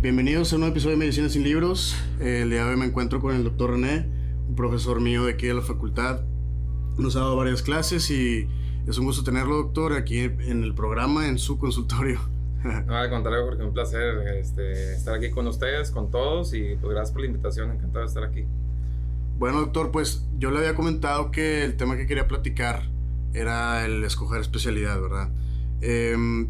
Bienvenidos a un nuevo episodio de Medicina sin Libros. El día de hoy me encuentro con el doctor René, un profesor mío de aquí de la facultad. Nos ha dado varias clases y es un gusto tenerlo, doctor, aquí en el programa, en su consultorio. No, al contrario, porque un placer este, estar aquí con ustedes, con todos y pues gracias por la invitación, encantado de estar aquí. Bueno, doctor, pues yo le había comentado que el tema que quería platicar era el escoger especialidad, ¿verdad? Eh,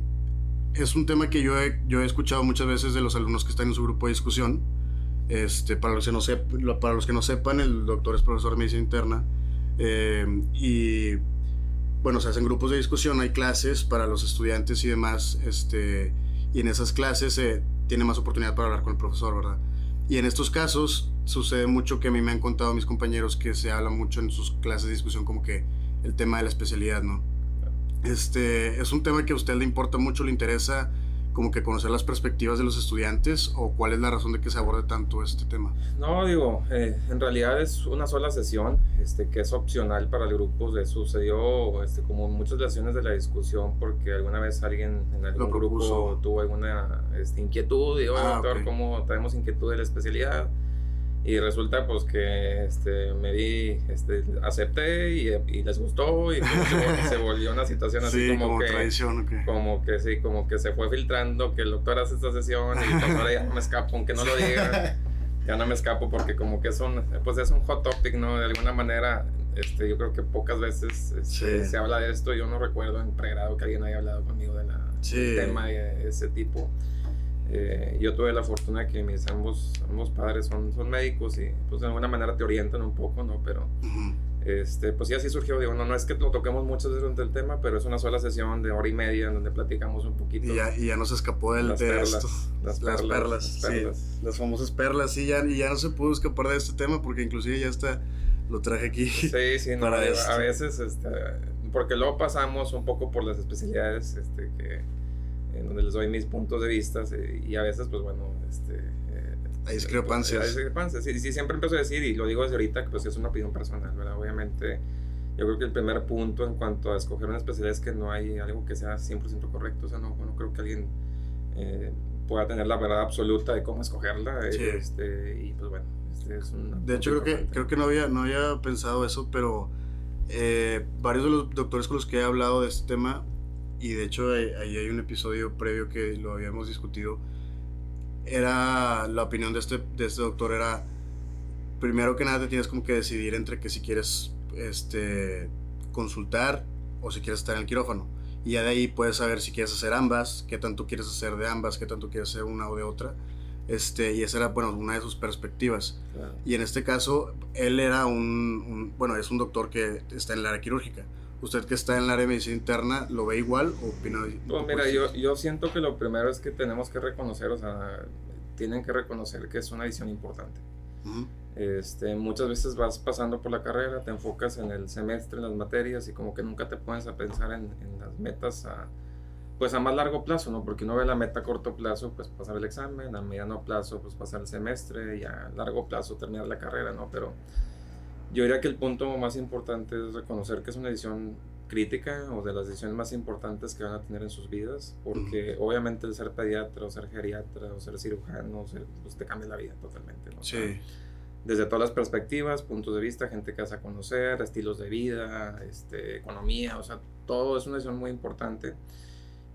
es un tema que yo he, yo he escuchado muchas veces de los alumnos que están en su grupo de discusión. Este, para, los que no para los que no sepan, el doctor es profesor de medicina interna. Eh, y bueno, se hacen grupos de discusión, hay clases para los estudiantes y demás. Este, y en esas clases se tiene más oportunidad para hablar con el profesor, ¿verdad? Y en estos casos sucede mucho que a mí me han contado mis compañeros que se habla mucho en sus clases de discusión como que el tema de la especialidad, ¿no? Este, ¿Es un tema que a usted le importa mucho, le interesa como que conocer las perspectivas de los estudiantes o cuál es la razón de que se aborde tanto este tema? No, digo, eh, en realidad es una sola sesión este, que es opcional para el grupo. Le sucedió este, como muchas sesiones de la discusión porque alguna vez alguien en algún grupo tuvo alguna este, inquietud y, oye, ah, doctor, ¿cómo tenemos inquietud de la especialidad? Y resulta pues que este, me di, este, acepté y, y les gustó y se, volvió una situación así como, que... Como que sí, como que se fue filtrando que el doctor hace esta sesión y pues ahora ya no me escapo, aunque no lo diga, ya no me escapo porque como que es un, pues es un hot topic, ¿no? De alguna manera, este, yo creo que pocas veces este, se habla de esto, yo no recuerdo en pregrado que alguien haya hablado conmigo de la, del tema de ese tipo. Eh, yo tuve la fortuna que mis ambos, ambos padres son, son médicos y pues de alguna manera te orientan un poco, ¿no? Pero este, pues sí así surgió, digo, no, no es que lo toquemos veces durante el tema, pero es una sola sesión de hora y media en donde platicamos un poquito. Y ya, y ya nos escapó del, las de perlas, esto. Las, las perlas, Sí, las famosas perlas, sí, ya, y ya no se pudo escapar de este tema porque inclusive ya está, lo traje aquí. Sí, sí, no, a veces, este, porque luego pasamos un poco por las especialidades este, que en donde les doy mis puntos de vista y a veces, pues bueno, este... Eh, hay discrepancias. Hay discrepancias, sí, sí, siempre empiezo a decir, y lo digo desde ahorita, que pues es una opinión personal, ¿verdad? Obviamente, yo creo que el primer punto en cuanto a escoger una especialidad es que no hay algo que sea 100% correcto, o sea, no, no creo que alguien eh, pueda tener la verdad absoluta de cómo escogerla, este, y pues bueno, este es un... De hecho, creo que, creo que no había, no había pensado eso, pero... Eh, varios de los doctores con los que he hablado de este tema y de hecho ahí hay un episodio previo que lo habíamos discutido, era la opinión de este, de este doctor era, primero que nada te tienes como que decidir entre que si quieres este, consultar o si quieres estar en el quirófano. Y ya de ahí puedes saber si quieres hacer ambas, qué tanto quieres hacer de ambas, qué tanto quieres hacer una o de otra. Este, y esa era bueno, una de sus perspectivas. Y en este caso, él era un, un, bueno, es un doctor que está en el área quirúrgica usted que está en el área de medicina interna, ¿lo ve igual o opina? Pues mira, yo, yo siento que lo primero es que tenemos que reconocer, o sea, tienen que reconocer que es una edición importante. este, muchas veces vas pasando por la carrera, te enfocas en el semestre, en las materias y como que nunca te pones a pensar en, en las metas a, pues a más largo plazo, ¿no? Porque uno ve la meta a corto plazo, pues pasar el examen, a mediano plazo, pues pasar el semestre y a largo plazo terminar la carrera, ¿no? Pero yo diría que el punto más importante es reconocer que es una decisión crítica o de las decisiones más importantes que van a tener en sus vidas, porque obviamente el ser pediatra o ser geriatra o ser cirujano, pues te cambia la vida totalmente. ¿no? Sí. desde todas las perspectivas, puntos de vista, gente que vas a conocer, estilos de vida, este, economía, o sea, todo es una decisión muy importante.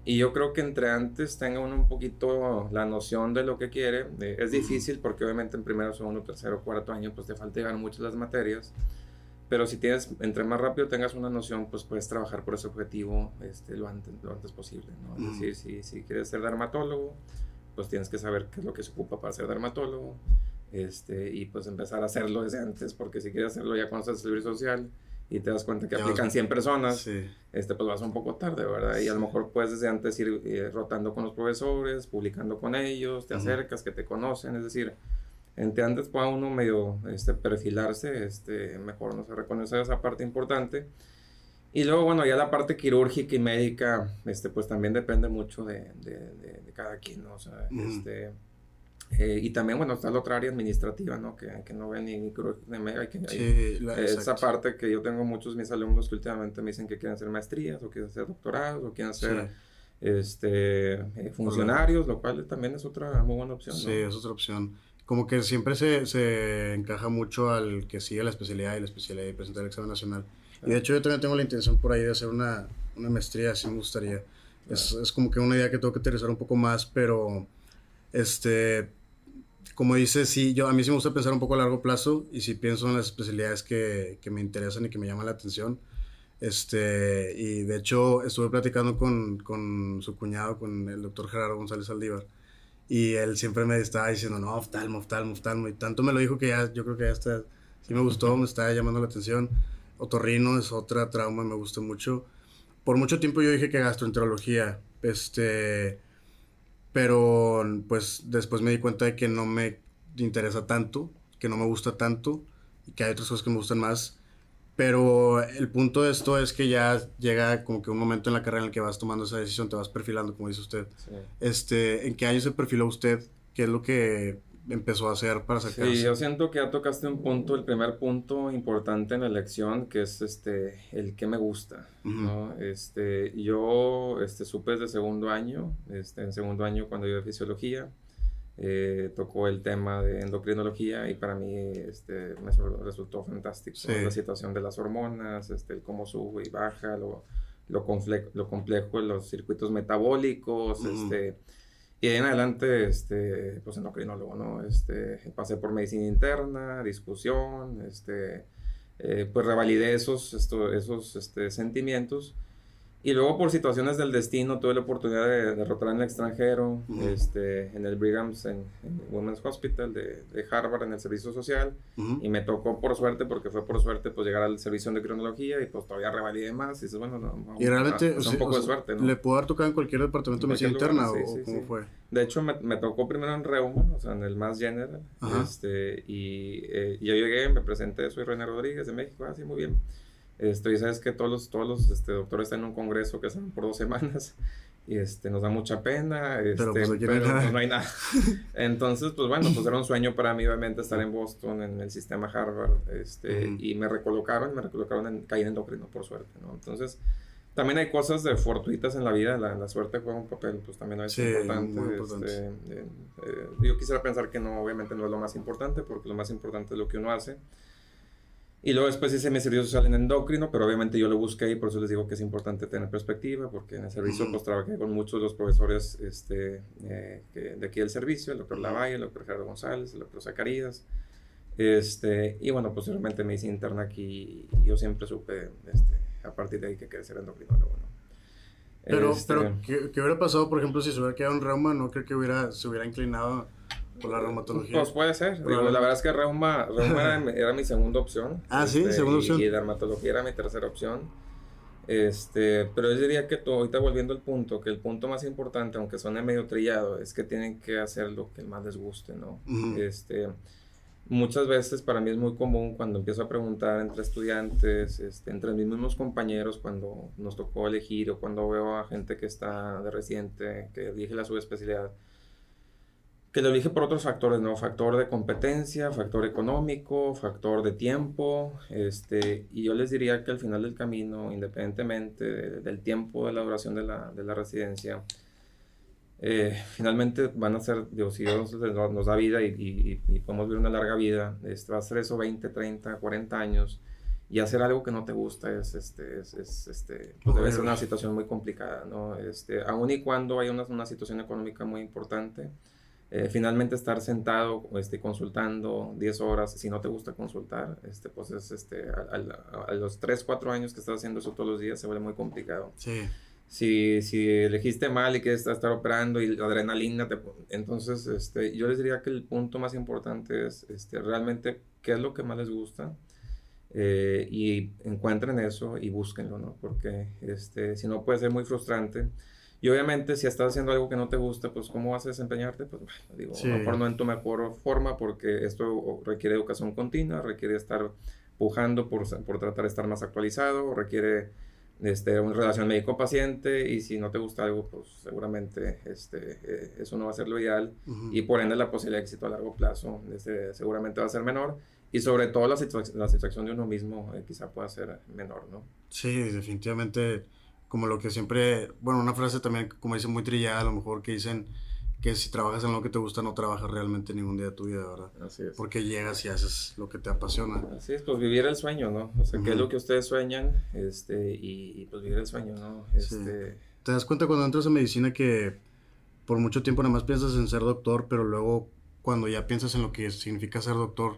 Y yo creo que entre antes tenga uno un poquito la noción de lo que quiere. es difícil porque obviamente en primero, segundo, tercero, cuarto año pues te falta llegar muchas las materias. Pero si tienes, entre más rápido tengas una noción, pues puedes trabajar por ese objetivo este, lo, antes, lo antes posible. ¿no? Es decir, si, si quieres ser dermatólogo, pues tienes que saber qué es lo que se ocupa para ser dermatólogo. Este, y pues empezar a hacerlo desde antes, porque si quieres hacerlo ya cuando estás en servicio social, y te das cuenta que aplican 100 personas, este, pues vas un poco tarde, ¿verdad? Y a lo mejor puedes desde antes ir eh, rotando con los profesores, publicando con ellos, te acercas, que te conocen, es decir, entre antes pueda uno medio este, perfilarse, este, mejor no se reconocer esa parte importante. Y luego, bueno, ya la parte quirúrgica y médica, este, pues también depende mucho de, de, de, cada quien, ¿no? O sea, este eh, y también, bueno, está la otra área administrativa, ¿no? Que, que no ve ni, ni de que sí, esa parte que yo tengo muchos mis alumnos que últimamente me dicen que quieren hacer maestrías o quieren hacer doctorados o quieren hacer este, eh, funcionarios, lo cual también es otra muy buena opción. Sí, es otra opción. Como que siempre se, se, encaja mucho al que sigue la especialidad y la especialidad y presentar el examen nacional. Y de hecho yo también tengo la intención por ahí de hacer una, una maestría, así me gustaría. Es, es, como que una idea que tengo que aterrizar un poco más, pero este, como dices, sí, yo, a mí sí me gusta pensar un poco a largo plazo y si pienso en las especialidades que, que me interesan y que me llaman la atención. Este, y de hecho estuve platicando con, con su cuñado, con el doctor Gerardo González Aldívar, y él siempre me estaba diciendo, no, oftalmo, oftalmo, oftalmo, y tanto me lo dijo que ya, yo creo que ya está, sí me gustó, me estaba llamando la atención. Otorrino es otra trauma, me gusta mucho. Por mucho tiempo yo dije que gastroenterología, este, pero pues después me di cuenta de que no me interesa tanto, que no me gusta tanto, y que hay otras cosas que me gustan más. Pero el punto de esto es que ya llega como que un momento en la carrera en el que vas tomando esa decisión, te vas perfilando, como dice usted. Este, ¿En qué año se perfiló usted? ¿Qué es lo que empezó a hacer para sacarse? Sí, yo siento que ya tocaste un punto, el primer punto importante en la elección, que es este, el que me gusta, ¿no? Este, yo este, supe desde segundo año, este, en segundo año cuando yo de fisiología, eh, tocó el tema de endocrinología y para mí este, me resultó fantástico. La situación de las hormonas, este, el cómo sube y baja, lo, lo, lo complejo de los circuitos metabólicos, este, y de en adelante, este, pues endocrinólogo, ¿no? Este, pasé por medicina interna, discusión, este, eh, pues revalidé esos, esos este, sentimientos y luego por situaciones del destino tuve la oportunidad de derrotar en el extranjero, este, en el Brigham's, en, Women's Hospital de, de, Harvard, en el servicio social. Y me tocó por suerte, porque fue por suerte, pues llegar al servicio de cronología y pues todavía revalidé más. Y dices, bueno, no, y realmente, un poco de suerte, ¿no? ¿Le pudo haber tocado en cualquier departamento de medicina interna o cómo fue? De hecho, me, me, tocó primero en Reuma, o sea, en el más general. Este, y eh, yo llegué, me presenté, soy René Rodríguez de México, así, ah, muy bien esto, y sabes que todos los, todos los este, doctores están en un congreso que están por dos semanas y este, nos da mucha pena, este, pero, pues, pues, no hay nada. Entonces, pues bueno, pues era un sueño para mí obviamente estar en Boston, en el sistema Harvard, este, y me recolocaron, me recolocaron en caída endocrino, por suerte, ¿no? Entonces, también hay cosas de fortuitas en la vida, la, la suerte juega un papel, pues también es importante. Este, eh, yo quisiera pensar que no, obviamente no es lo más importante, porque lo más importante es lo que uno hace. Y luego después hice mi servicio social en endocrino, pero obviamente yo lo busqué y por eso les digo que es importante tener perspectiva, porque en el servicio pues trabajé con muchos de los profesores este, eh, de aquí del servicio, el doctor Lavalle, el doctor Gerardo González, el doctor Zacarías. Este, y bueno, posteriormente me hice interna aquí y yo siempre supe este, a partir de ahí que quería ser endocrinólogo. ¿no? Pero, este, pero ¿qué, ¿qué, hubiera pasado, por ejemplo, si se hubiera quedado en reuma? No creo que hubiera, se hubiera inclinado por la reumatología. Pues puede ser. la verdad es que reuma, reuma era, mi segunda opción. Ah, sí, este, segunda opción. Y, dermatología era mi tercera opción. Este, pero yo diría que ahorita volviendo al punto, que el punto más importante, aunque suene medio trillado, es que tienen que hacer lo que más les guste, ¿no? Este, muchas veces para mí es muy común cuando empiezo a preguntar entre estudiantes, este, entre mis mismos compañeros, cuando nos tocó elegir o cuando veo a gente que está de reciente, que elige la subespecialidad, que lo elige por otros factores, ¿no? Factor de competencia, factor económico, factor de tiempo, este, y yo les diría que al final del camino, independientemente del tiempo de la duración de la, de la residencia, eh, finalmente van a ser, Dios, si Dios nos, da vida y, y, podemos vivir una larga vida, este, va a ser eso 20, 30, 40 años, y hacer algo que no te gusta es, este, es, este, pues debe ser una situación muy complicada, ¿no? Este, aun y cuando hay una, una situación económica muy importante, eh, finalmente estar sentado este, consultando 10 horas, si no te gusta consultar, este, pues es, este, a, los 3, 4 años que estás haciendo eso todos los días se vuelve muy complicado. Sí. Si, si elegiste mal y quieres estar operando y la adrenalina, te, entonces este, yo les diría que el punto más importante es este, realmente qué es lo que más les gusta. Eh, y encuentren eso y búsquenlo, ¿no? Porque este, si no puede ser muy frustrante. Y obviamente si estás haciendo algo que no te gusta, pues ¿cómo vas a desempeñarte? Pues digo, a lo mejor no en tu mejor forma porque esto requiere educación continua, requiere estar pujando por, por tratar de estar más actualizado, requiere este, una relación médico-paciente y si no te gusta algo, pues seguramente este, eh, eso no va a ser lo ideal y por ende la posibilidad de éxito a largo plazo este, seguramente va a ser menor y sobre todo la, la satisfacción de uno mismo eh, quizá pueda ser menor, ¿no? Sí, definitivamente como lo que siempre, bueno, una frase también, como dicen, muy trillada, a lo mejor que dicen que si trabajas en lo que te gusta, no trabajas realmente ningún día de tu vida, ¿verdad? Así es. Porque llegas y haces lo que te apasiona. Así es, pues vivir el sueño, ¿no? O sea, qué es lo que ustedes sueñan, este, y, pues vivir el sueño, ¿no? Este... Te das cuenta cuando entras a medicina que por mucho tiempo nada más piensas en ser doctor, pero luego cuando ya piensas en lo que significa ser doctor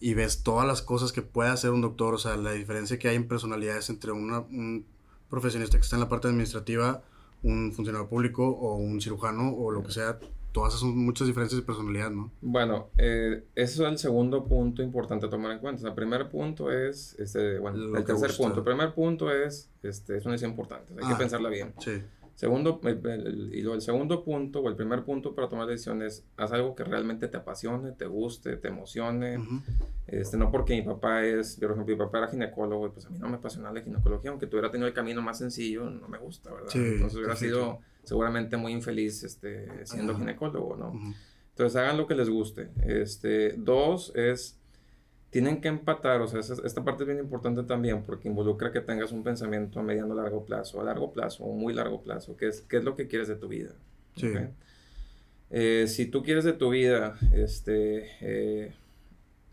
y ves todas las cosas que puede hacer un doctor, o sea, la diferencia que hay en personalidades entre una, un profesionista que está en la parte administrativa, un funcionario público o un cirujano o lo que sea, todas esas son muchas diferencias de personalidad, ¿no? Bueno, eh, eso es el segundo punto importante a tomar en cuenta. el primer punto es, este, bueno, el tercer punto. El primer punto es, este, es una decisión importante, hay que pensarla bien. Sí. Segundo, el, y el segundo punto o el primer punto para tomar decisiones, haz algo que realmente te apasione, te guste, te emocione. este, no porque mi papá es, por ejemplo, mi papá era ginecólogo y pues a mí no me apasiona la ginecología, aunque tuviera tenido el camino más sencillo, no me gusta, ¿verdad? Entonces hubiera sido seguramente muy infeliz este, siendo ginecólogo, ¿no? Entonces hagan lo que les guste. Este, dos es tienen que empatar, o sea, esta parte es bien importante también porque involucra que tengas un pensamiento a mediano largo plazo, a largo plazo o muy largo plazo, que es qué es lo que quieres de tu vida. Sí. Eh, si tú quieres de tu vida, este, eh,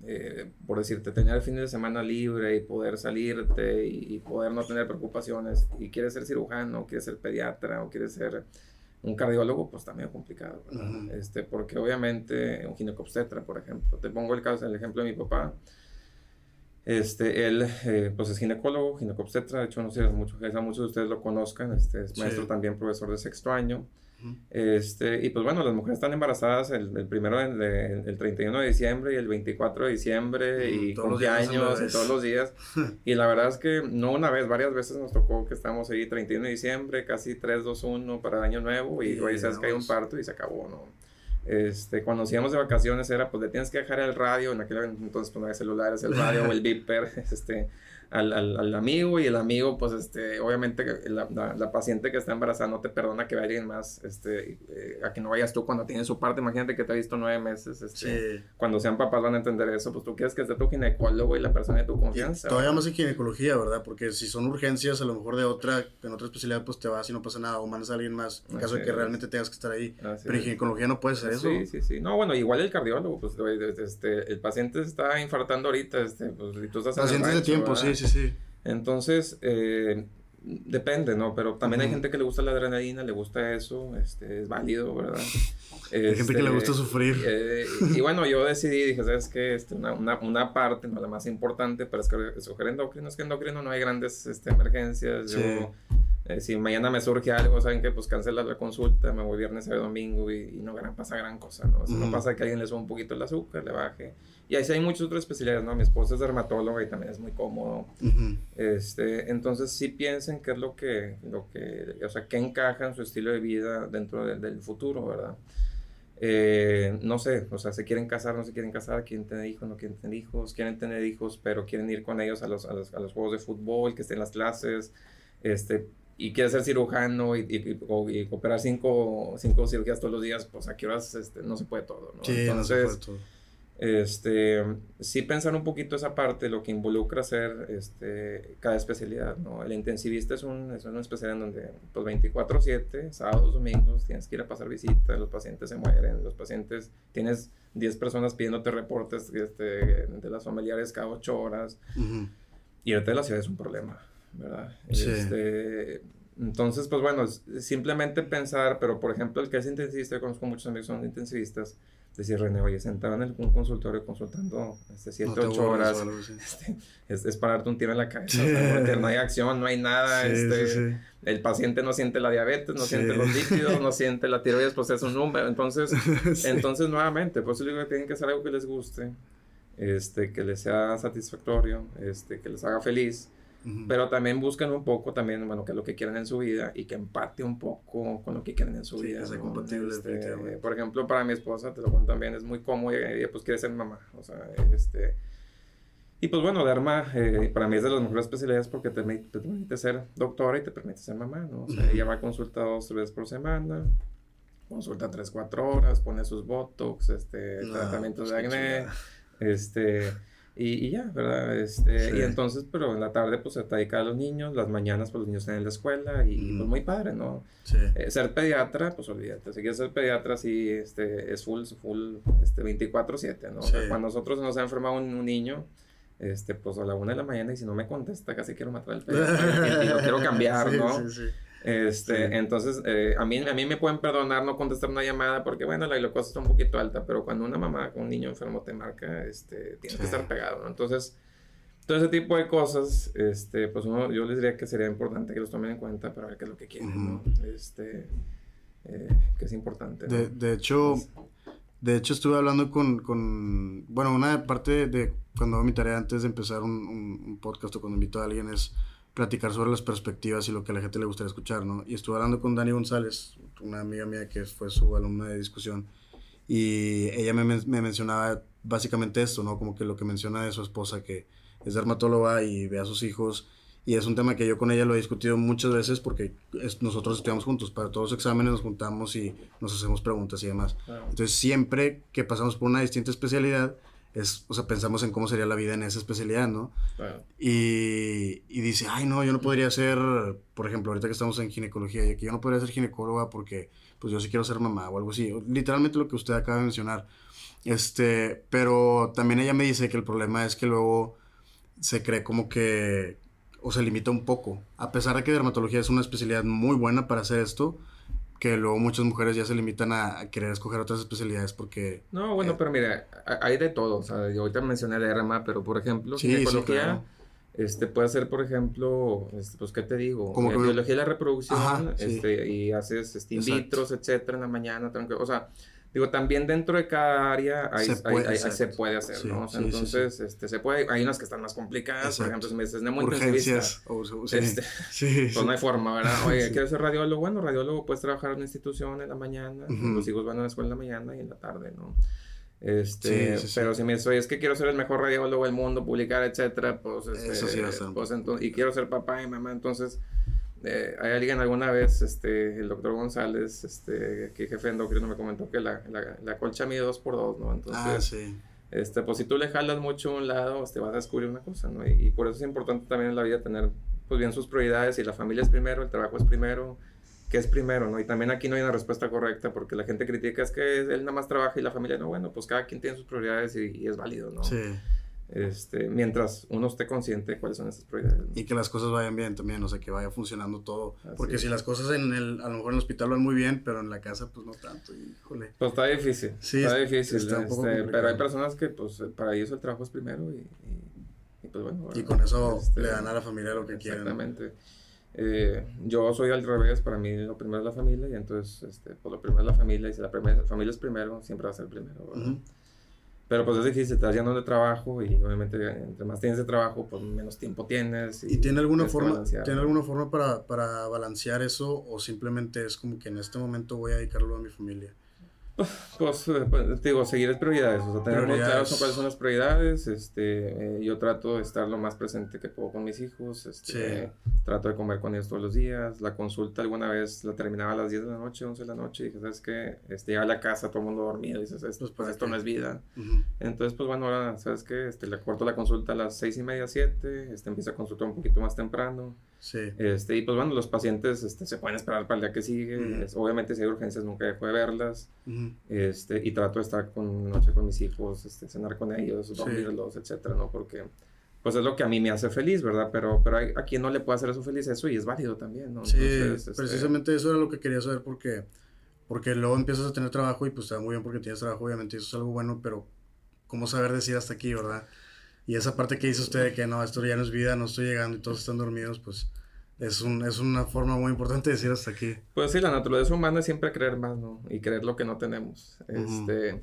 eh, por decirte, tener el fin de semana libre y poder salirte y, poder no tener preocupaciones, y quieres ser cirujano, quieres ser pediatra o quieres ser un cardiólogo, pues está medio complicado, este, porque obviamente un ginecobstetra, por ejemplo, te pongo el caso, el ejemplo de mi papá, este, él, eh, pues es ginecólogo, ginecobstetra, de hecho, no sé, muchos, muchos de ustedes lo conozcan, este, es maestro también, profesor de sexto año, este, y pues bueno, las mujeres están embarazadas el, el primero, de, el 31 de diciembre y el 24 de diciembre y cumpleaños y todos los días. y la verdad es que no una vez, varias veces nos tocó que estamos ahí 31 de diciembre, casi 3, 2, 1 para el año nuevo y hoy sabes que hay un parto y se acabó, ¿no? Este, cuando nos íbamos de vacaciones era, pues le tienes que dejar el radio, en aquel entonces pues no había celulares, el radio o el beeper, este, al, al, al, amigo y el amigo, pues, este, obviamente la, la, paciente que está embarazada no te perdona que vaya alguien más, este, eh, a que no vayas tú cuando tienes su parte, imagínate que te ha visto nueve meses, este, cuando sean papás van a entender eso, pues tú quieres que esté tu ginecólogo y la persona de tu confianza. todavía más en ginecología, ¿verdad? Porque si son urgencias, a lo mejor de otra, en otra especialidad, pues te vas y no pasa nada, o mandas a alguien más, en caso de que realmente tengas que estar ahí. Pero en ginecología no puede ser eso. Sí, sí, sí. No, bueno, igual el cardiólogo, pues, este, el paciente está infartando ahorita, este, pues, y tú estás Pacientes de tiempo, sí, sí, sí. Entonces, eh, depende, ¿no? Pero también hay gente que le gusta la adrenalina, le gusta eso, este, es válido, ¿verdad? hay gente que le gusta este, sufrir. Eh, y bueno, yo decidí, dije, ¿sabes qué? Este, una, una, una, parte, no la más importante, pero es que escoger endocrino, es que endocrino no hay grandes este, emergencias. Yo, eh, si mañana me surge algo, saben que pues cancela la consulta, me voy viernes, sábado, domingo y, no pasa gran cosa, ¿no? O no pasa que alguien le suba un poquito el azúcar, le baje. Y ahí sí hay muchas otras especialidades, ¿no? Mi esposa es dermatóloga y también es muy cómodo. este, entonces sí piensen qué es lo que, lo que, o sea, qué encaja en su estilo de vida dentro del futuro, ¿verdad? Eh, no sé, o sea, se quieren casar, no se quieren casar, quieren tener hijos, no quieren tener hijos, quieren tener hijos, pero quieren ir con ellos a los, a los, a los juegos de fútbol, que estén en las clases, este, y quieres ser cirujano y, y, operar cinco, cinco, cirugías todos los días, pues a qué horas este, no se puede todo, ¿no? Sí, no se puede todo. Este, sí pensar un poquito esa parte, lo que involucra hacer este, cada especialidad, ¿no? El intensivista es, un, es una especialidad en donde, pues 24-7, sábados, domingos, tienes que ir a pasar visitas, los pacientes se mueren, los pacientes, tienes 10 personas pidiéndote reportes este, de las familiares cada 8 horas, y ahorita la ciudad es un problema. ¿Verdad? Este, entonces, pues bueno, simplemente pensar, pero por ejemplo, el que es intensivista, yo conozco muchos amigos que son intensivistas, decir, René, oye, sentado en el, un consultorio consultando 7, este, 8 horas, este, es, es, para darte un tiro en la cabeza, no hay acción, no hay nada, este, el paciente no siente la diabetes, no siente los líquidos, no siente la tiroides, pues es un número, entonces, entonces nuevamente, por eso digo que tienen que hacer algo que les guste, este, que les sea satisfactorio, este, que les haga feliz, pero también buscan un poco también, bueno, qué es lo que quieren en su vida y que empate un poco con lo que quieren en su vida. Que compatible, este, por ejemplo, para mi esposa, te lo cuento también, es muy cómodo y ella pues quiere ser mamá, o sea, este... Y pues bueno, Derma eh, para mí es de las mejores especialidades porque te, te, permite ser doctora y te permite ser mamá, ¿no? O sea, ella va a consultar dos veces por semana, consulta tres, cuatro horas, pone sus botox, este, tratamientos de acné, este Y, y, ya, ¿verdad? Este, Y entonces, pero en la tarde pues se dedica a los niños, las mañanas pues los niños están en la escuela y, pues muy padre, ¿no? Sí. Eh, ser pediatra, pues olvídate, si quieres ser pediatra sí, este, es full, full, este, 24/7, ¿no? cuando nosotros nos ha enfermado un, niño, este, pues a la una de la mañana y si no me contesta casi quiero matar al pediatra y, lo quiero cambiar, ¿no? Sí, sí. Este, entonces, eh, a, mí, a mí me pueden perdonar no contestar una llamada porque, bueno, la glucosa está un poquito alta, pero cuando una mamá con un niño enfermo te marca, este, tienes que estar pegado, ¿no? Entonces, todo ese tipo de cosas, este, pues uno, yo les diría que sería importante que los tomen en cuenta para ver qué es lo que quieren, ¿no? Este, eh, que es importante. De, de, hecho, de hecho estuve hablando con, con, bueno, una parte de, cuando hago mi tarea antes de empezar un, un, un podcast o cuando invito a alguien es platicar sobre las perspectivas y lo que a la gente le gustaría escuchar, ¿no? Y estuve hablando con Dani González, una amiga mía que fue su alumna de discusión, y ella me, me, mencionaba básicamente esto, ¿no? Como que lo que menciona de su esposa, que es dermatóloga y ve a sus hijos, y es un tema que yo con ella lo he discutido muchas veces porque nosotros estudiamos juntos, para todos los exámenes nos juntamos y nos hacemos preguntas y demás. Entonces siempre que pasamos por una distinta especialidad, es, o sea, pensamos en cómo sería la vida en esa especialidad, ¿no? Y, y, dice, ay, no, yo no podría ser, por ejemplo, ahorita que estamos en ginecología, que yo no podría ser ginecóloga porque, pues yo sí quiero ser mamá o algo así. Literalmente lo que usted acaba de mencionar. Este, pero también ella me dice que el problema es que luego se cree como que, o se limita un poco. A pesar de que dermatología es una especialidad muy buena para hacer esto, que luego muchas mujeres ya se limitan a, querer escoger otras especialidades porque... No, bueno, eh, pero mira, hay de todo, o sea, yo ahorita mencioné derma, pero por ejemplo, sí, ginecología, este, puede ser, por ejemplo, este, pues, ¿qué te digo? Como eh, biología de la reproducción, este, y haces este, in vitro, etcétera, en la mañana, o sea, Digo, también dentro de cada área se, puede, se puede hacer, ¿no? entonces, este, se puede, hay unas que están más complicadas, por ejemplo, si me dices Urgencias, o, este, pues no hay forma, ¿verdad? Oye, ¿quieres ser radiólogo? Bueno, radiólogo puedes trabajar en una institución en la mañana, los hijos van a la escuela en la mañana y en la tarde, ¿no? Este, pero si me dices, oye, es que quiero ser el mejor radiólogo del mundo, publicar, etcétera, pues, este, Eso sí pues entonces, y quiero ser papá y mamá, entonces eh, hay alguien alguna vez, este, el doctor González, este, que jefe endocrino me comentó que la, la, la colcha mide 2 por 2 ¿no? Entonces, ah, sí. este, pues si tú le jalas mucho a un lado, te este, vas a descubrir una cosa, ¿no? Y, por eso es importante también en la vida tener, pues bien sus prioridades, y la familia es primero, el trabajo es primero, ¿qué es primero, no? Y también aquí no hay una respuesta correcta, porque la gente critica es que él nada más trabaja y la familia no, bueno, pues cada quien tiene sus prioridades y, y es válido, ¿no? Sí. Este, mientras uno esté consciente de cuáles son esas prioridades. Y que las cosas vayan bien también, o sea, que vaya funcionando todo. Porque si las cosas en el, a lo mejor en el hospital van muy bien, pero en la casa pues no tanto, híjole. Pues está difícil, sí, está difícil, este, pero hay personas que pues para ellos el trabajo es primero y, y, pues bueno. Y con eso este, le dan a la familia lo que quieren. Exactamente. Eh, yo soy al revés, para mí lo primero es la familia y entonces, este, pues lo primero es la familia y si la, familia es primero, siempre va a ser primero. Pero pues es difícil, estás yendo de trabajo y obviamente entre más tienes de trabajo, pues menos tiempo tienes. ¿Y, tiene alguna forma, ¿tiene alguna forma para, para balancear eso o simplemente es como que en este momento voy a dedicarlo a mi familia? Pues, pues, digo, seguir prioridades, o sea, tener muy claro cuáles son las prioridades, este, eh, yo trato de estar lo más presente que puedo con mis hijos, este, trato de comer con ellos todos los días, la consulta alguna vez la terminaba a las 10 de la noche, 11 de la noche, y dije, ¿sabes qué? Este, llega a la casa, todo el mundo dormido, y dices, esto, pues, esto no es vida, entonces, pues bueno, ahora, ¿sabes qué? Este, le corto la consulta a las 6 y media, 7, este, empieza a consultar un poquito más temprano, Sí. Este, y pues bueno, los pacientes este, se pueden esperar para el día que sigue. obviamente, si hay urgencias, nunca dejo de verlas. este, y trato de estar con noche con mis hijos, este, cenar con ellos, dormirlos, etcétera, ¿no? Porque pues es lo que a mí me hace feliz, ¿verdad? Pero, pero hay, a quien no le puede hacer eso feliz eso y es válido también, ¿no? Sí, este, precisamente eso era lo que quería saber porque, porque luego empiezas a tener trabajo y pues va muy bien porque tienes trabajo, obviamente, eso es algo bueno, pero ¿cómo saber decir hasta aquí, verdad? Y esa parte que dice usted de que no, esto ya no es vida, no estoy llegando y todos están dormidos, pues es, un, es una forma muy importante de decir hasta aquí. Pues sí, la naturaleza humana es siempre creer más, ¿no? Y creer lo que no tenemos. Este,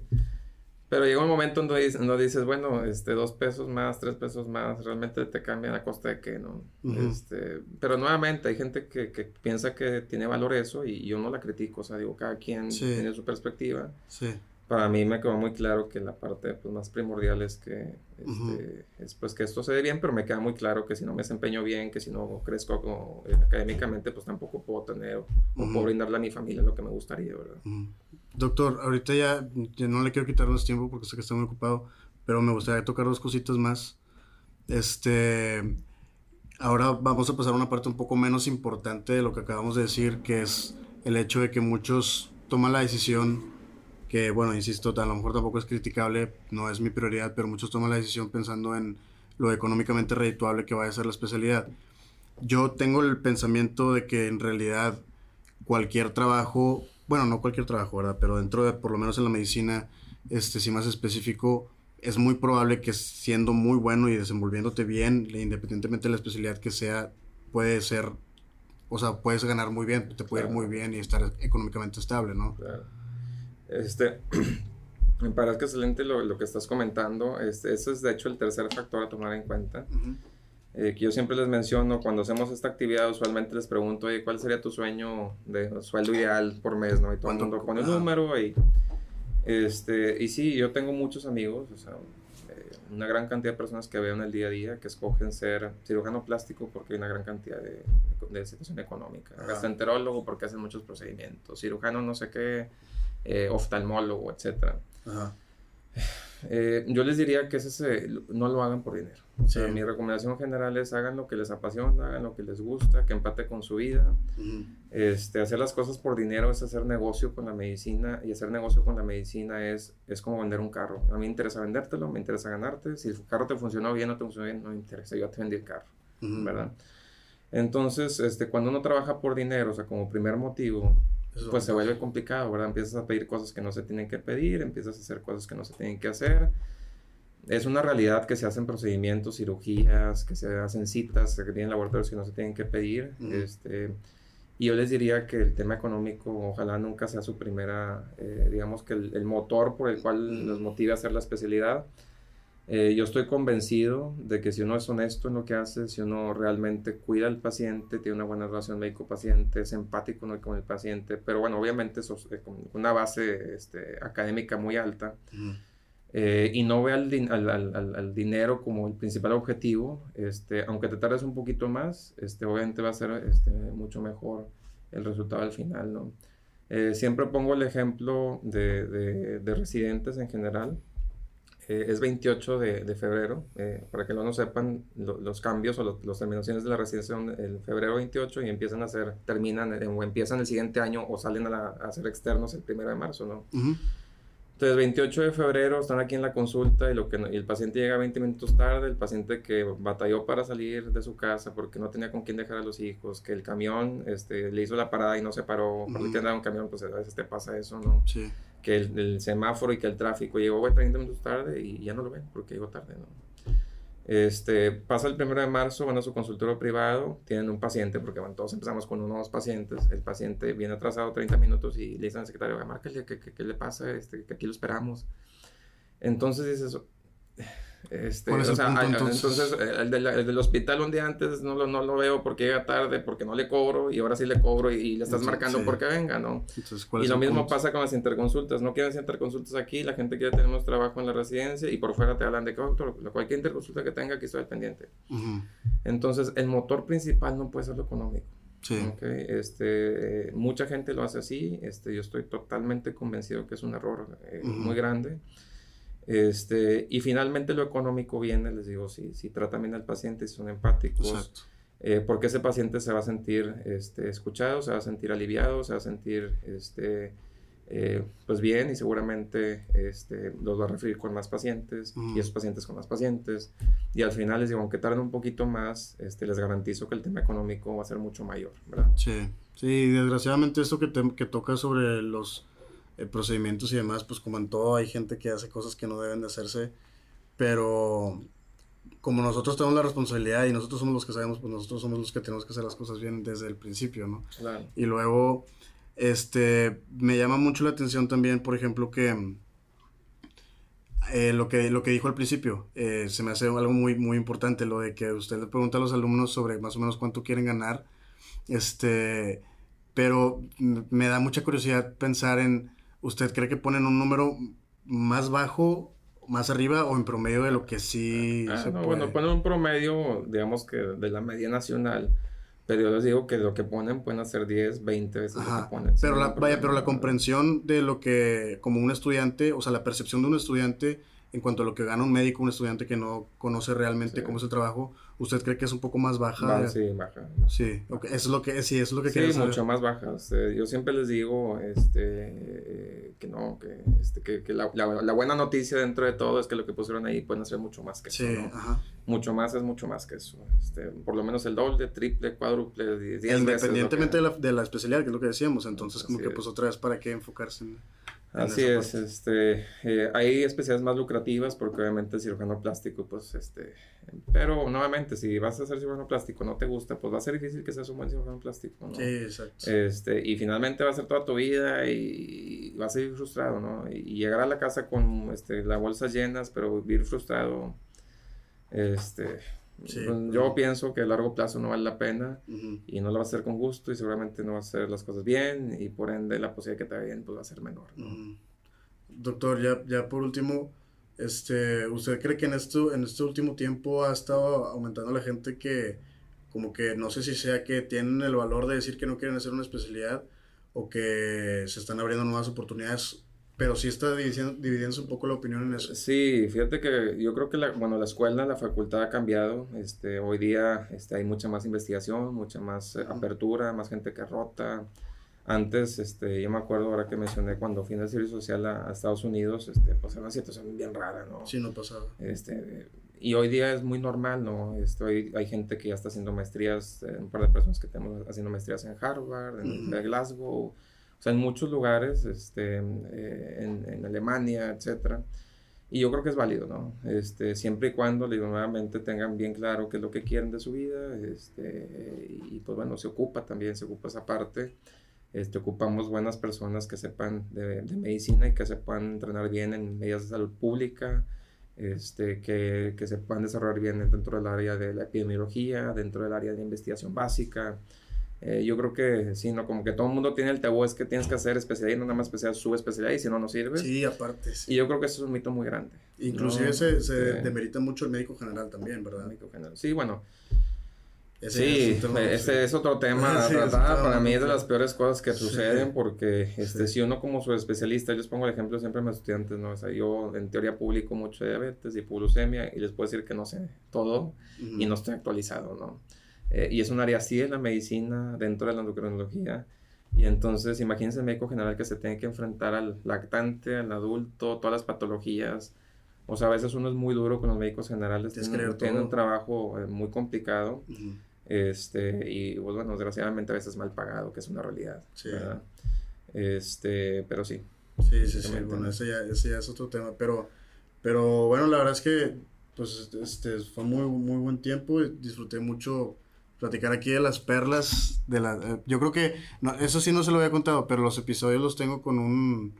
pero llega un momento donde dices, dices, bueno, este, dos pesos más, tres pesos más, realmente te cambian a costa de qué, ¿no? este, pero nuevamente hay gente que, que, piensa que tiene valor eso y yo no la critico, o sea, digo, cada quien tiene su perspectiva. Sí para mí me quedó muy claro que la parte pues, más primordial es que, este, es, pues, que esto se dé bien, pero me queda muy claro que si no me desempeño bien, que si no crezco eh, académicamente, pues tampoco puedo tener o puedo brindarle a mi familia lo que me gustaría, ¿verdad? Doctor, ahorita ya, ya, no le quiero quitar más tiempo porque sé que está muy ocupado, pero me gustaría tocar dos cositas más. Este, ahora vamos a pasar a una parte un poco menos importante de lo que acabamos de decir, que es el hecho de que muchos toman la decisión, que bueno, insisto, a lo mejor tampoco es criticable, no es mi prioridad, pero muchos toman la decisión pensando en lo económicamente redituable que vaya a ser la especialidad. Yo tengo el pensamiento de que en realidad cualquier trabajo, bueno, no cualquier trabajo, ¿verdad? Pero dentro de, por lo menos en la medicina, este, si más específico, es muy probable que siendo muy bueno y desenvolviéndote bien, independientemente de la especialidad que sea, puede ser, o sea, puedes ganar muy bien, te puede ir muy bien y estar económicamente estable, ¿no? Claro. Este, me parece excelente lo, lo, que estás comentando. Este, ese es de hecho el tercer factor a tomar en cuenta. Eh, que yo siempre les menciono, cuando hacemos esta actividad, usualmente les pregunto, oye, ¿cuál sería tu sueño de sueldo ideal por mes? ¿no? Y todo el mundo pone el número y este, y sí, yo tengo muchos amigos, o sea, eh, una gran cantidad de personas que veo en el día a día que escogen ser cirujano plástico porque hay una gran cantidad de, de situación económica, gastroenterólogo porque hacen muchos procedimientos, cirujano no sé qué, eh, oftalmólogo, etc. Eh, yo les diría que ese no lo hagan por dinero. mi recomendación general es hagan lo que les apasiona, hagan lo que les gusta, que empate con su vida. este, hacer las cosas por dinero es hacer negocio con la medicina y hacer negocio con la medicina es, es como vender un carro. A mí me interesa vendértelo, me interesa ganarte. Si el carro te funcionó bien o no te funcionó bien, no me interesa. Yo te vendí el carro, ¿verdad? Entonces, este, cuando uno trabaja por dinero, o sea, como primer motivo, pues se vuelve complicado, ¿verdad? Empiezas a pedir cosas que no se tienen que pedir, empiezas a hacer cosas que no se tienen que hacer. Es una realidad que se hacen procedimientos, cirugías, que se hacen citas, se tienen laboratorios que no se tienen que pedir. este, y yo les diría que el tema económico ojalá nunca sea su primera, eh, digamos que el, el, motor por el cual los motive a hacer la especialidad. Eh, yo estoy convencido de que si uno es honesto en lo que hace, si uno realmente cuida al paciente, tiene una buena relación médico-paciente, es empático con el paciente, pero bueno, obviamente eso es con una base este, académica muy alta, eh, y no ve al, al, al, dinero como el principal objetivo, este, aunque te tardes un poquito más, este, obviamente va a ser este, mucho mejor el resultado al final, ¿no? Eh, siempre pongo el ejemplo de, de, de residentes en general. Eh, es 28 de, de febrero, eh, para que no lo sepan, los cambios o las terminaciones de la residencia son el febrero 28 y empiezan a hacer, terminan o empiezan el siguiente año o salen a, a ser externos el primero de marzo, ¿no? Entonces, 28 de febrero están aquí en la consulta y, lo que y el paciente llega 20 minutos tarde, el paciente que batalló para salir de su casa porque no tenía con quién dejar a los hijos, que el camión este, le hizo la parada y no se paró, porque tiene un camión, pues a veces te pasa eso, ¿no? Sí. Que el, semáforo y que el tráfico llegó 30 minutos tarde y ya no lo ven porque llegó tarde, ¿no? Este, pasa el primero de marzo, van a su consultorio privado, tienen un paciente, porque bueno, todos empezamos con uno o dos pacientes, el paciente viene atrasado 30 minutos y le dicen al secretario, márcale, ¿qué, qué, qué le pasa? Este, que aquí lo esperamos. Entonces dices, este, o sea, entonces, el, del, hospital un día antes no lo, no lo veo porque llega tarde, porque no le cobro y ahora sí le cobro y, le estás marcando porque venga, ¿no? y lo mismo pasa con las interconsultas, no quieren interconsultas aquí, la gente quiere tener más trabajo en la residencia y por fuera te hablan de que doctor, cualquier interconsulta que tenga aquí estoy al pendiente. Entonces el motor principal no puede ser lo económico. Sí. Este, mucha gente lo hace así, este, yo estoy totalmente convencido que es un error eh, muy grande. Este, y finalmente lo económico viene, les digo, si, si tratan bien al paciente, si son empáticos, eh, porque ese paciente se va a sentir este, escuchado, se va a sentir aliviado, se va a sentir este, eh, pues bien y seguramente este, los va a referir con más pacientes y esos pacientes con más pacientes. Y al final les digo, aunque tarden un poquito más, este, les garantizo que el tema económico va a ser mucho mayor, ¿verdad? Sí, sí, desgraciadamente esto que, que toca sobre los eh, procedimientos y demás, pues como en todo hay gente que hace cosas que no deben de hacerse, pero como nosotros tenemos la responsabilidad y nosotros somos los que sabemos, pues nosotros somos los que tenemos que hacer las cosas bien desde el principio, ¿no? Claro. Y luego, este, me llama mucho la atención también, por ejemplo, que eh, lo, que, lo que dijo al principio, eh, se me hace algo muy, muy importante, lo de que usted le pregunta a los alumnos sobre más o menos cuánto quieren ganar, este, pero me da mucha curiosidad pensar en ¿usted cree que ponen un número más bajo, más arriba o en promedio de lo que sí ah, se no, Bueno, ponen un promedio, digamos que de la media nacional. Pero yo les digo que lo que ponen pueden hacer 10, 20 veces lo que ponen. Pero la, vaya, pero la comprensión de lo que, como un estudiante, o sea, la percepción de un estudiante en cuanto a lo que gana un médico, un estudiante que no conoce realmente cómo es el trabajo, ¿usted cree que es un poco más baja? sí, baja. Sí, okay. eso es lo que, sí, eso es lo que Sí, mucho más baja. yo siempre les digo este, que no, que, este, que, que la, la, buena noticia dentro de todo es que lo que pusieron ahí pueden hacer mucho más que eso. Sí, ajá. Mucho más es mucho más que eso. Este, por lo menos el doble, triple, cuádruple, diez Independientemente de, la, de la especialidad, que es lo que decíamos. Entonces, como que, pues otra vez, ¿para qué enfocarse en.? Así es, este, eh, hay especialidades más lucrativas porque obviamente el cirujano plástico, pues, este, pero nuevamente, si vas a ser cirujano plástico no te gusta, pues va a ser difícil que seas un buen cirujano plástico, ¿no? Sí, exacto. Este, y finalmente va a ser toda tu vida y, vas a ir frustrado, ¿no? Y, llegar a la casa con, este, las bolsas llenas, pero vivir frustrado, este, pues, yo pienso que a largo plazo no vale la pena y no lo va a hacer con gusto y seguramente no va a hacer las cosas bien y por ende la posibilidad de que te vaya bien pues va a ser menor. Doctor, ya, ya por último, este, ¿usted cree que en, esto, en este último tiempo ha estado aumentando la gente que como que no sé si sea que tienen el valor de decir que no quieren hacer una especialidad o que se están abriendo nuevas oportunidades pero sí está dividiendo, un poco la opinión en eso. Sí, fíjate que yo creo que la, bueno, la escuela, la facultad ha cambiado. Este, hoy día este, hay mucha más investigación, mucha más eh, apertura, más gente que rota. Antes, este, yo me acuerdo ahora que mencioné cuando fui en el servicio social a, Estados Unidos, este, pues era una situación bien rara, ¿no? Sí, no pasaba. Este, y hoy día es muy normal, ¿no? Estoy, hay gente que ya está haciendo maestrías, eh, un par de personas que tenemos haciendo maestrías en Harvard, en Glasgow, o sea, en muchos lugares, este, eh, en, en, Alemania, etcétera. Y yo creo que es válido, ¿no? Este, siempre y cuando, digo, nuevamente tengan bien claro qué es lo que quieren de su vida, este, y pues bueno, se ocupa también, se ocupa esa parte. Este, ocupamos buenas personas que sepan de, de medicina y que sepan entrenar bien en medidas de salud pública, este, que, que se puedan desarrollar bien dentro del área de la epidemiología, dentro del área de investigación básica, eh, yo creo que sí, ¿no? Como que todo el mundo tiene el tabú, es que tienes que hacer especialidad y no nada más especial, especialidad y si no, no sirve. Sí, aparte. Sí. Y yo creo que eso es un mito muy grande. Inclusive se, se demerita mucho el médico general también, ¿verdad? médico general. Sí, bueno. sí, ese es otro tema Para mí es de las peores cosas que suceden porque este, si uno como su especialista, yo les pongo el ejemplo siempre a mis estudiantes, ¿no? O sea, yo en teoría publico mucho diabetes y glucemia y les puedo decir que no sé todo y no estoy actualizado, ¿no? Eh, y es un área así en la medicina, dentro de la endocrinología. Y entonces, imagínense el médico general que se tiene que enfrentar al lactante, al adulto, todas las patologías. O sea, a veces uno es muy duro con los médicos generales, tienen, un trabajo eh, muy complicado. este, y pues, bueno, desgraciadamente a veces mal pagado, que es una realidad. Sí. Este, pero sí. Sí, sí, sí. Bueno, ese ya, ese ya es otro tema. Pero, pero bueno, la verdad es que pues este, fue muy, muy buen tiempo. Disfruté mucho platicar aquí de las perlas de la eh, yo creo que eso sí no se lo había contado pero los episodios los tengo con un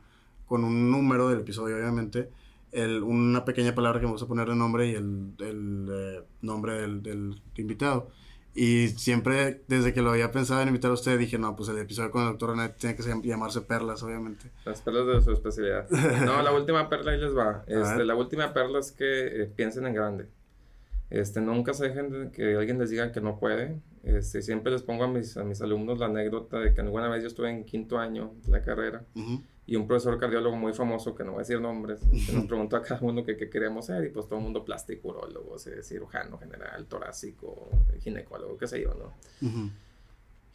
con un número del episodio obviamente. El, una pequeña palabra que me gusta poner de nombre y el, el eh, nombre del, del, invitado. Y siempre desde que lo había pensado en invitar a usted dije no pues el episodio con el doctor René tiene que llamarse perlas obviamente. Las perlas de su especialidad. No la última perla ahí les va. Este, la última perla es que eh, piensen en grande este, nunca se dejen de que alguien les diga que no puede. Este, siempre les pongo a mis, a mis alumnos la anécdota de que alguna vez yo estuve en quinto año de la carrera y un profesor cardiólogo muy famoso, que no voy a decir nombres, este, nos preguntó a cada uno qué queríamos ser y pues todo el mundo plástico, urólogo, cirujano general, torácico, ginecólogo, qué sé yo, ¿no?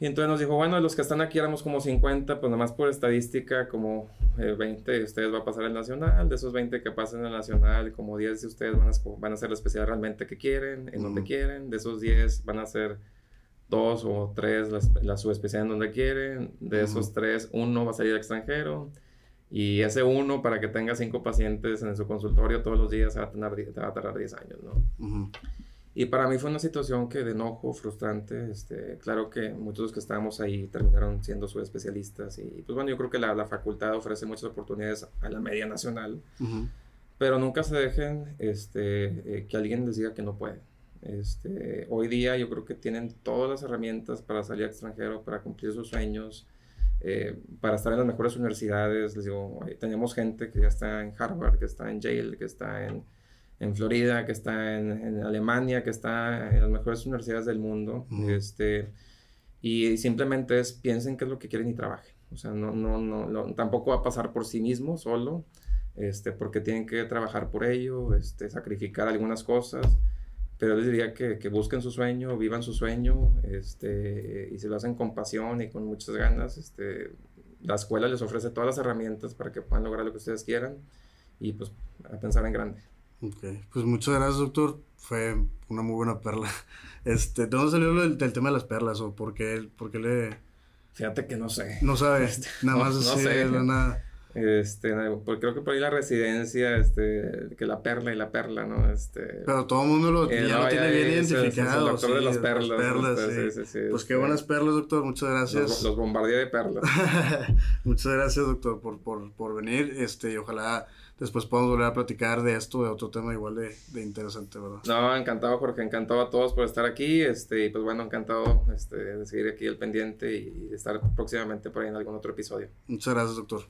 Y entonces nos dijo, bueno, de los que están aquí éramos como 50, pues nomás por estadística, como 20 de ustedes va a pasar el nacional, de esos 20 que pasan el nacional, como 10 de ustedes van a, van a hacer la especialidad realmente que quieren, en donde quieren, de esos 10 van a hacer dos o tres la, la subespecialidad en donde quieren, de esos tres, uno va a salir al extranjero, y ese uno, para que tenga cinco pacientes en su consultorio todos los días, se va a, tener, va a tardar 10 años, ¿no? Y para mí fue una situación que de enojo, frustrante. Este, claro que muchos de los que estábamos ahí terminaron siendo subespecialistas. Y pues bueno, yo creo que la, la facultad ofrece muchas oportunidades a la media nacional. Pero nunca se dejen este, eh, que alguien les diga que no puede. Este, hoy día yo creo que tienen todas las herramientas para salir al extranjero, para cumplir sus sueños, eh, para estar en las mejores universidades. Les digo, tenemos gente que ya está en Harvard, que está en Yale, que está en en Florida, que está en, Alemania, que está en las mejores universidades del mundo. este, y simplemente es piensen qué es lo que quieren y trabajen. O sea, no, no, no, tampoco va a pasar por sí mismo solo. este, porque tienen que trabajar por ello, este, sacrificar algunas cosas, pero les diría que, que, busquen su sueño, vivan su sueño, este, y si lo hacen con pasión y con muchas ganas, este, la escuela les ofrece todas las herramientas para que puedan lograr lo que ustedes quieran y pues a pensar en grande. Ok, pues muchas gracias doctor, fue una muy buena perla. Este, ¿de dónde salió el, del tema de las perlas o por qué, por qué le... Fíjate que no sé. No sabes, este, nada más no, sé, nada. Este, porque creo que por ahí la residencia, este, que la perla y la perla, ¿no? Este. Pero todo el mundo lo, eh, ya lo tiene bien identificado. Es el doctor de las perlas. perlas sí. Sí, pues qué buenas perlas, doctor, muchas gracias. Los, los de perlas. muchas gracias, doctor, por, por, por venir, este, y ojalá después podamos volver a platicar de esto, de otro tema igual de, de, interesante, ¿verdad? No, encantado, Jorge, encantado a todos por estar aquí, este, y pues bueno, encantado este, de seguir aquí el pendiente y estar próximamente por ahí en algún otro episodio. Muchas gracias, doctor.